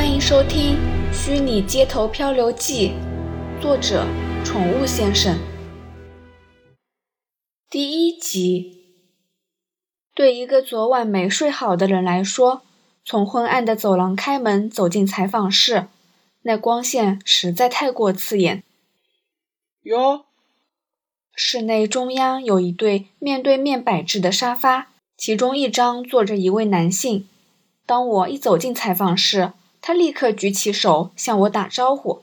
欢迎收听《虚拟街头漂流记》，作者：宠物先生。第一集。对一个昨晚没睡好的人来说，从昏暗的走廊开门走进采访室，那光线实在太过刺眼。哟，室内中央有一对面对面摆置的沙发，其中一张坐着一位男性。当我一走进采访室，他立刻举起手向我打招呼。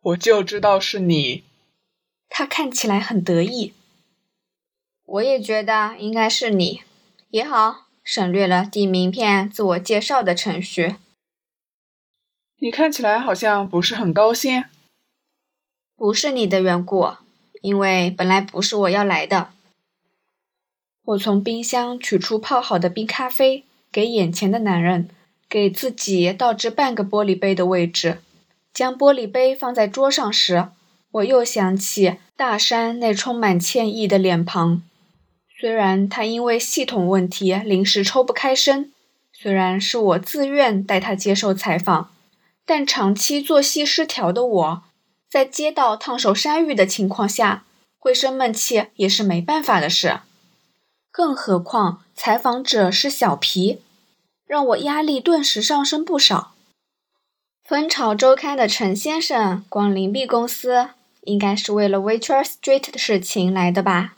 我就知道是你。他看起来很得意。我也觉得应该是你。也好，省略了递名片、自我介绍的程序。你看起来好像不是很高兴。不是你的缘故，因为本来不是我要来的。我从冰箱取出泡好的冰咖啡，给眼前的男人，给自己倒至半个玻璃杯的位置。将玻璃杯放在桌上时，我又想起大山那充满歉意的脸庞。虽然他因为系统问题临时抽不开身，虽然是我自愿带他接受采访，但长期作息失调的我，在接到烫手山芋的情况下，会生闷气也是没办法的事。更何况采访者是小皮，让我压力顿时上升不少。蜂巢周刊的陈先生光临 B 公司，应该是为了 Witcher Street 的事情来的吧？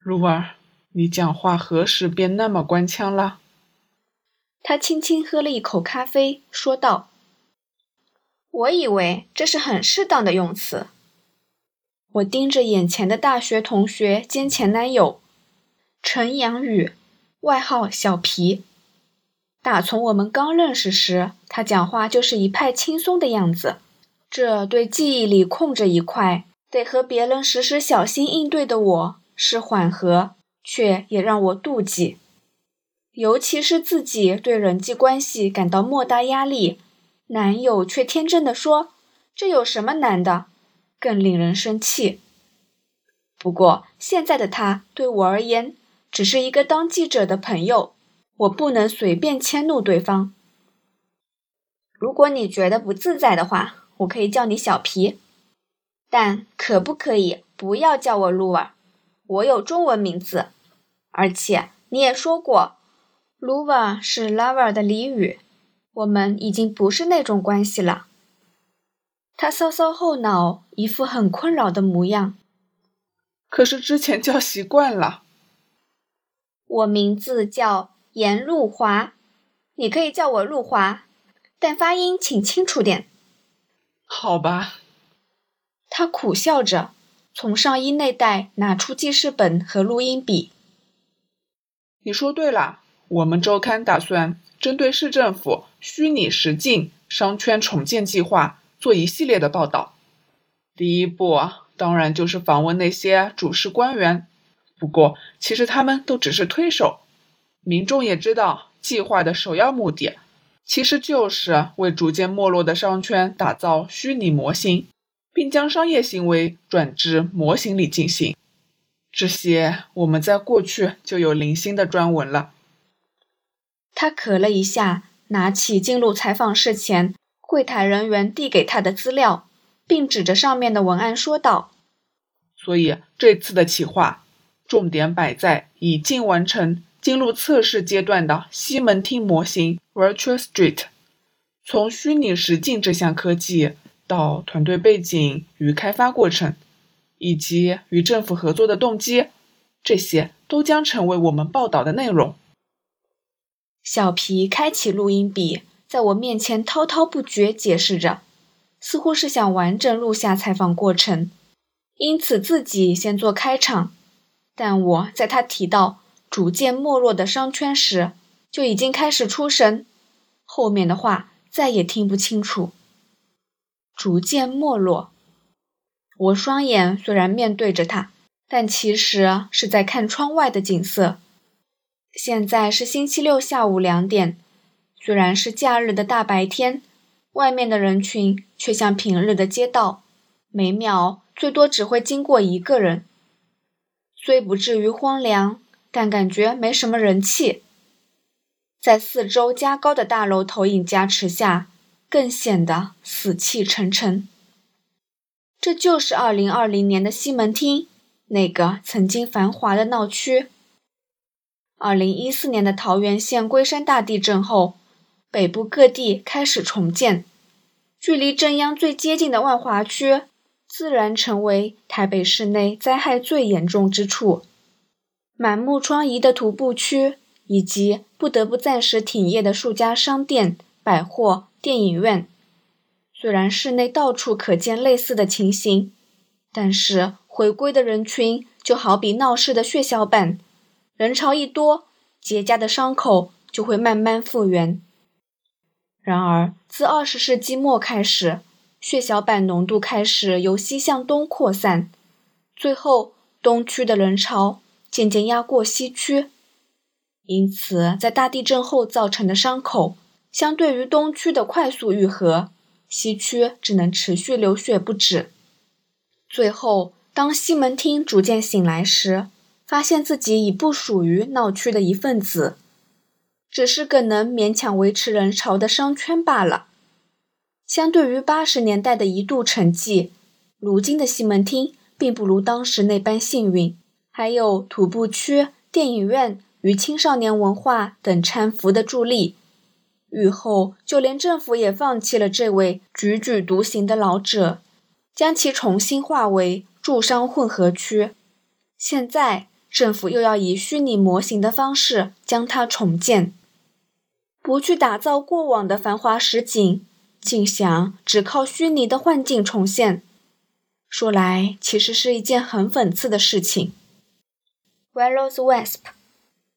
露儿，你讲话何时变那么官腔了？他轻轻喝了一口咖啡，说道：“我以为这是很适当的用词。”我盯着眼前的大学同学兼前男友陈阳宇，外号小皮。打从我们刚认识时，他讲话就是一派轻松的样子。这对记忆里空着一块，得和别人时时小心应对的我。是缓和，却也让我妒忌。尤其是自己对人际关系感到莫大压力，男友却天真的说：“这有什么难的？”更令人生气。不过现在的他对我而言，只是一个当记者的朋友，我不能随便迁怒对方。如果你觉得不自在的话，我可以叫你小皮，但可不可以不要叫我露儿？我有中文名字，而且你也说过，lover 是 lover 的俚语，我们已经不是那种关系了。他搔搔后脑，一副很困扰的模样。可是之前叫习惯了。我名字叫颜露华，你可以叫我露华，但发音请清楚点。好吧。他苦笑着。从上衣内袋拿出记事本和录音笔。你说对了，我们周刊打算针对市政府虚拟实境商圈重建计划做一系列的报道。第一步当然就是访问那些主事官员，不过其实他们都只是推手。民众也知道，计划的首要目的其实就是为逐渐没落的商圈打造虚拟模型。并将商业行为转至模型里进行，这些我们在过去就有零星的专文了。他咳了一下，拿起进入采访室前柜台人员递给他的资料，并指着上面的文案说道：“所以这次的企划重点摆在已经完成进入测试阶段的西门町模型 Virtual Street，从虚拟实境这项科技。”到团队背景与开发过程，以及与政府合作的动机，这些都将成为我们报道的内容。小皮开启录音笔，在我面前滔滔不绝解释着，似乎是想完整录下采访过程，因此自己先做开场。但我在他提到逐渐没落的商圈时，就已经开始出神，后面的话再也听不清楚。逐渐没落。我双眼虽然面对着他，但其实是在看窗外的景色。现在是星期六下午两点，虽然是假日的大白天，外面的人群却像平日的街道，每秒最多只会经过一个人。虽不至于荒凉，但感觉没什么人气。在四周加高的大楼投影加持下，更显得死气沉沉。这就是二零二零年的西门町，那个曾经繁华的闹区。二零一四年的桃源县龟山大地震后，北部各地开始重建，距离震央最接近的万华区，自然成为台北市内灾害最严重之处。满目疮痍的徒步区，以及不得不暂时停业的数家商店、百货、电影院。虽然市内到处可见类似的情形，但是回归的人群就好比闹市的血小板，人潮一多，结痂的伤口就会慢慢复原。然而，自二十世纪末开始，血小板浓度开始由西向东扩散，最后东区的人潮。渐渐压过西区，因此在大地震后造成的伤口，相对于东区的快速愈合，西区只能持续流血不止。最后，当西门町逐渐醒来时，发现自己已不属于闹区的一份子，只是个能勉强维持人潮的商圈罢了。相对于八十年代的一度沉寂，如今的西门町并不如当时那般幸运。还有徒步区、电影院与青少年文化等搀扶的助力，雨后就连政府也放弃了这位踽踽独行的老者，将其重新划为住商混合区。现在政府又要以虚拟模型的方式将它重建，不去打造过往的繁华实景，竟想只靠虚拟的幻境重现。说来，其实是一件很讽刺的事情。Velos Wasp，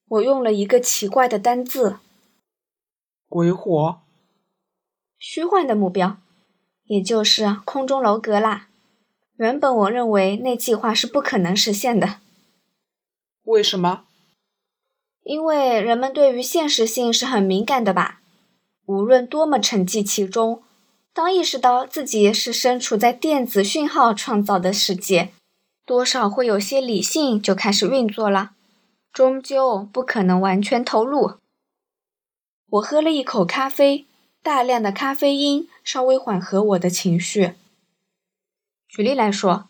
我用了一个奇怪的单字。鬼火。虚幻的目标，也就是空中楼阁啦。原本我认为那计划是不可能实现的。为什么？因为人们对于现实性是很敏感的吧。无论多么沉寂其中，当意识到自己是身处在电子讯号创造的世界。多少会有些理性就开始运作了，终究不可能完全投入。我喝了一口咖啡，大量的咖啡因稍微缓和我的情绪。举例来说，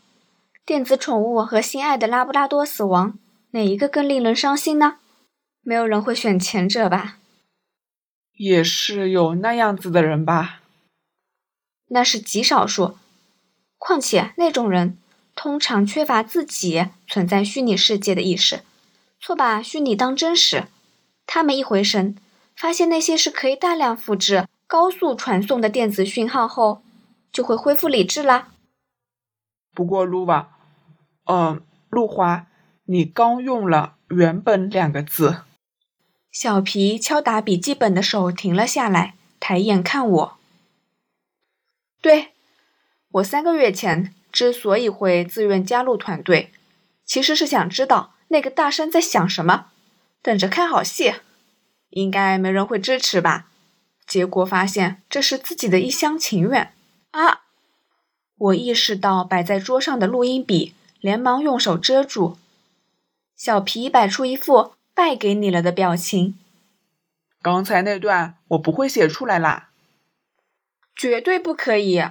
电子宠物和心爱的拉布拉多死亡，哪一个更令人伤心呢？没有人会选前者吧？也是有那样子的人吧？那是极少数。况且那种人。通常缺乏自己存在虚拟世界的意识，错把虚拟当真实。他们一回神，发现那些是可以大量复制、高速传送的电子讯号后，就会恢复理智啦。不过，露娃，嗯，露华，你刚用了“原本”两个字。小皮敲打笔记本的手停了下来，抬眼看我。对，我三个月前。之所以会自愿加入团队，其实是想知道那个大山在想什么，等着看好戏。应该没人会支持吧？结果发现这是自己的一厢情愿啊！我意识到摆在桌上的录音笔，连忙用手遮住。小皮摆出一副败给你了的表情。刚才那段我不会写出来啦。绝对不可以。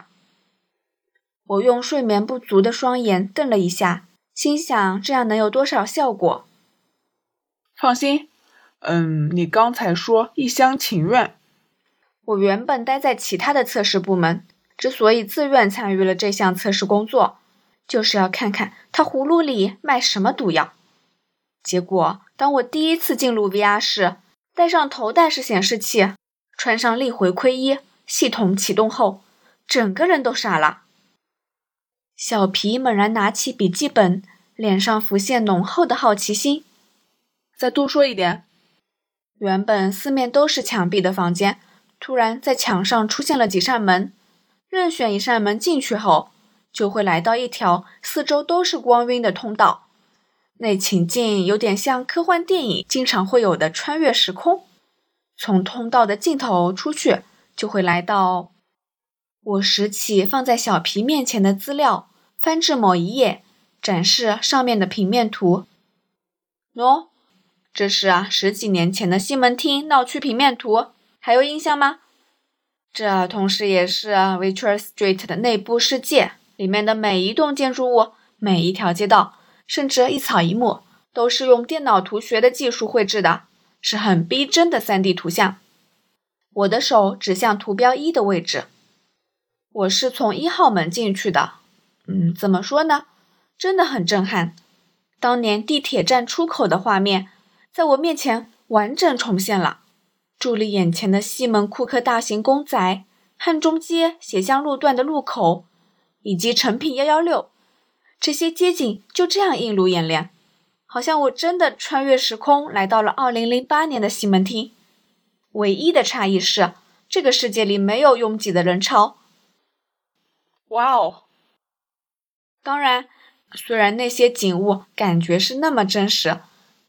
我用睡眠不足的双眼瞪了一下，心想：这样能有多少效果？放心，嗯，你刚才说一厢情愿。我原本待在其他的测试部门，之所以自愿参与了这项测试工作，就是要看看他葫芦里卖什么毒药。结果，当我第一次进入 VR 室，戴上头戴式显示器，穿上力回馈衣，系统启动后，整个人都傻了。小皮猛然拿起笔记本，脸上浮现浓厚的好奇心。再多说一点。原本四面都是墙壁的房间，突然在墙上出现了几扇门。任选一扇门进去后，就会来到一条四周都是光晕的通道。那情境有点像科幻电影经常会有的穿越时空。从通道的尽头出去，就会来到。我拾起放在小皮面前的资料，翻至某一页，展示上面的平面图。喏，这是啊，十几年前的西门町闹区平面图，还有印象吗？这同时也是 Victoria Street 的内部世界，里面的每一栋建筑物、每一条街道，甚至一草一木，都是用电脑图学的技术绘制的，是很逼真的 3D 图像。我的手指向图标一的位置，我是从一号门进去的。嗯，怎么说呢？真的很震撼。当年地铁站出口的画面。在我面前完整重现了，伫立眼前的西门库克大型公仔、汉中街斜向路段的路口，以及成品幺幺六，这些街景就这样映入眼帘，好像我真的穿越时空来到了二零零八年的西门町。唯一的差异是，这个世界里没有拥挤的人潮。哇哦！当然，虽然那些景物感觉是那么真实。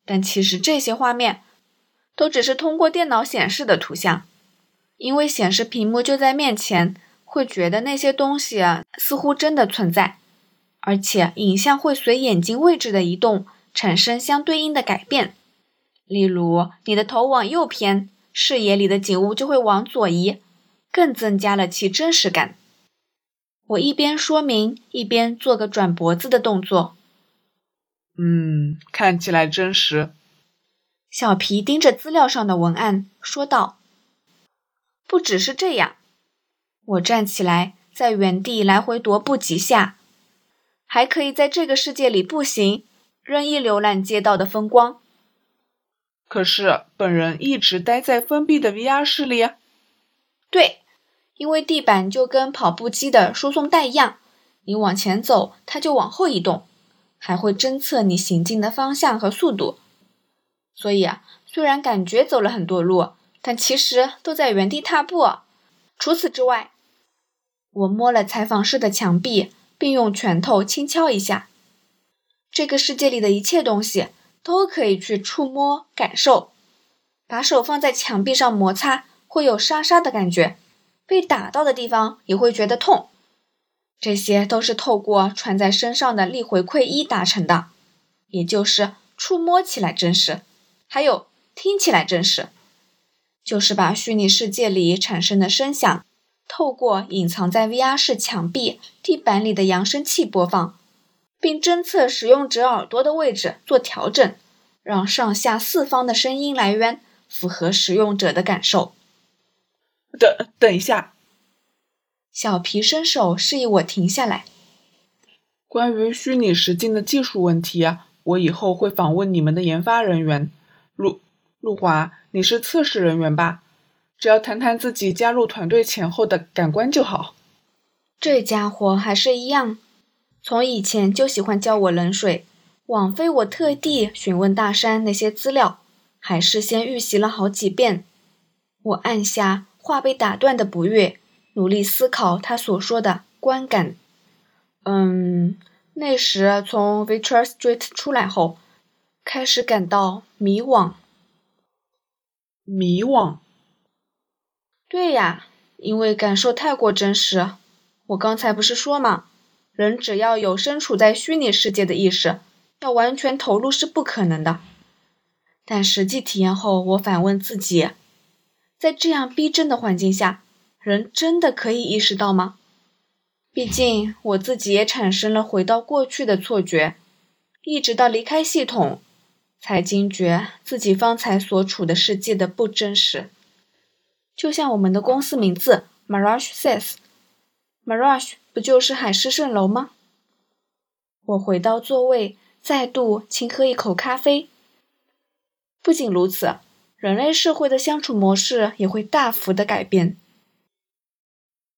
但其实这些画面都只是通过电脑显示的图像，因为显示屏幕就在面前，会觉得那些东西似乎真的存在，而且影像会随眼睛位置的移动产生相对应的改变。例如，你的头往右偏，视野里的景物就会往左移，更增加了其真实感。我一边说明，一边做个转脖子的动作。嗯，看起来真实。小皮盯着资料上的文案说道：“不只是这样。”我站起来，在原地来回踱步几下，还可以在这个世界里步行，任意浏览街道的风光。可是本人一直待在封闭的 VR 室里。对，因为地板就跟跑步机的输送带一样，你往前走，它就往后移动。还会侦测你行进的方向和速度，所以啊，虽然感觉走了很多路，但其实都在原地踏步。除此之外，我摸了采访室的墙壁，并用拳头轻敲一下。这个世界里的一切东西都可以去触摸、感受。把手放在墙壁上摩擦，会有沙沙的感觉；被打到的地方也会觉得痛。这些都是透过穿在身上的力回馈衣达成的，也就是触摸起来真实，还有听起来真实，就是把虚拟世界里产生的声响，透过隐藏在 VR 室墙壁、地板里的扬声器播放，并侦测使用者耳朵的位置做调整，让上下四方的声音来源符合使用者的感受。等等一下。小皮伸手示意我停下来。关于虚拟实境的技术问题啊，我以后会访问你们的研发人员。陆陆华，你是测试人员吧？只要谈谈自己加入团队前后的感官就好。这家伙还是一样，从以前就喜欢浇我冷水，枉费我特地询问大山那些资料，还事先预习了好几遍。我按下话被打断的不悦。努力思考他所说的观感。嗯，那时从 Victoria Street 出来后，开始感到迷惘。迷惘。对呀，因为感受太过真实。我刚才不是说嘛？人只要有身处在虚拟世界的意识，要完全投入是不可能的。但实际体验后，我反问自己，在这样逼真的环境下。人真的可以意识到吗？毕竟我自己也产生了回到过去的错觉，一直到离开系统，才惊觉自己方才所处的世界的不真实。就像我们的公司名字 Mirage Says，Mirage 不就是海市蜃楼吗？我回到座位，再度轻喝一口咖啡。不仅如此，人类社会的相处模式也会大幅的改变。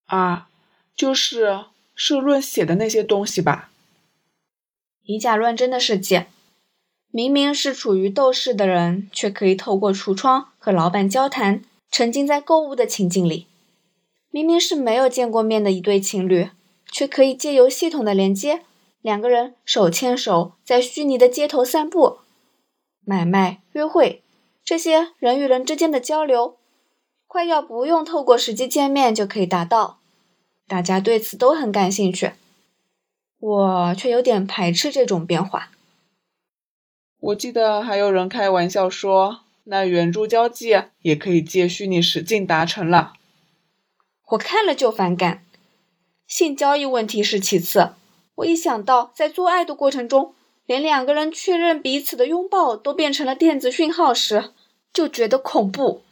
啊，就是社论写的那些东西吧。以假乱真的世界，明明是处于斗室的人，却可以透过橱窗和老板交谈，沉浸在购物的情境里；明明是没有见过面的一对情侣，却可以借由系统的连接，两个人手牵手在虚拟的街头散步、买卖、约会，这些人与人之间的交流，快要不用透过实际见面就可以达到。大家对此都很感兴趣，我却有点排斥这种变化。我记得还有人开玩笑说，那圆珠交际也可以借虚拟实境达成了。我看了就反感。性交易问题是其次，我一想到在做爱的过程中，连两个人确认彼此的拥抱都变成了电子讯号时，就觉得恐怖。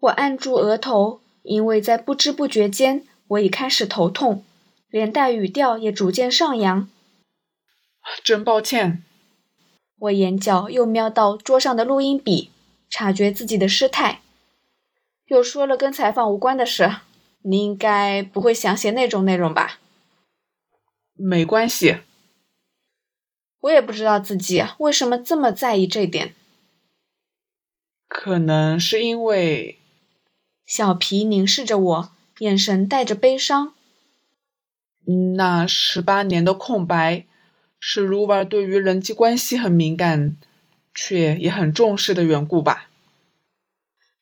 我按住额头，因为在不知不觉间，我已开始头痛，连带语调也逐渐上扬。真抱歉。我眼角又瞄到桌上的录音笔，察觉自己的失态，又说了跟采访无关的事。你应该不会想写那种内容吧？没关系。我也不知道自己为什么这么在意这点。可能是因为……小皮凝视着我，眼神带着悲伤。那十八年的空白。是卢瓦对于人际关系很敏感，却也很重视的缘故吧？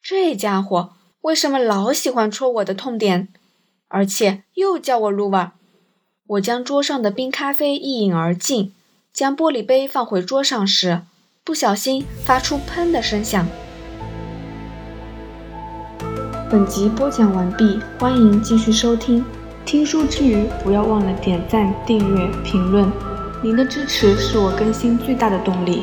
这家伙为什么老喜欢戳我的痛点，而且又叫我卢瓦？我将桌上的冰咖啡一饮而尽，将玻璃杯放回桌上时，不小心发出“砰”的声响。本集播讲完毕，欢迎继续收听。听书之余，不要忘了点赞、订阅、评论。您的支持是我更新最大的动力。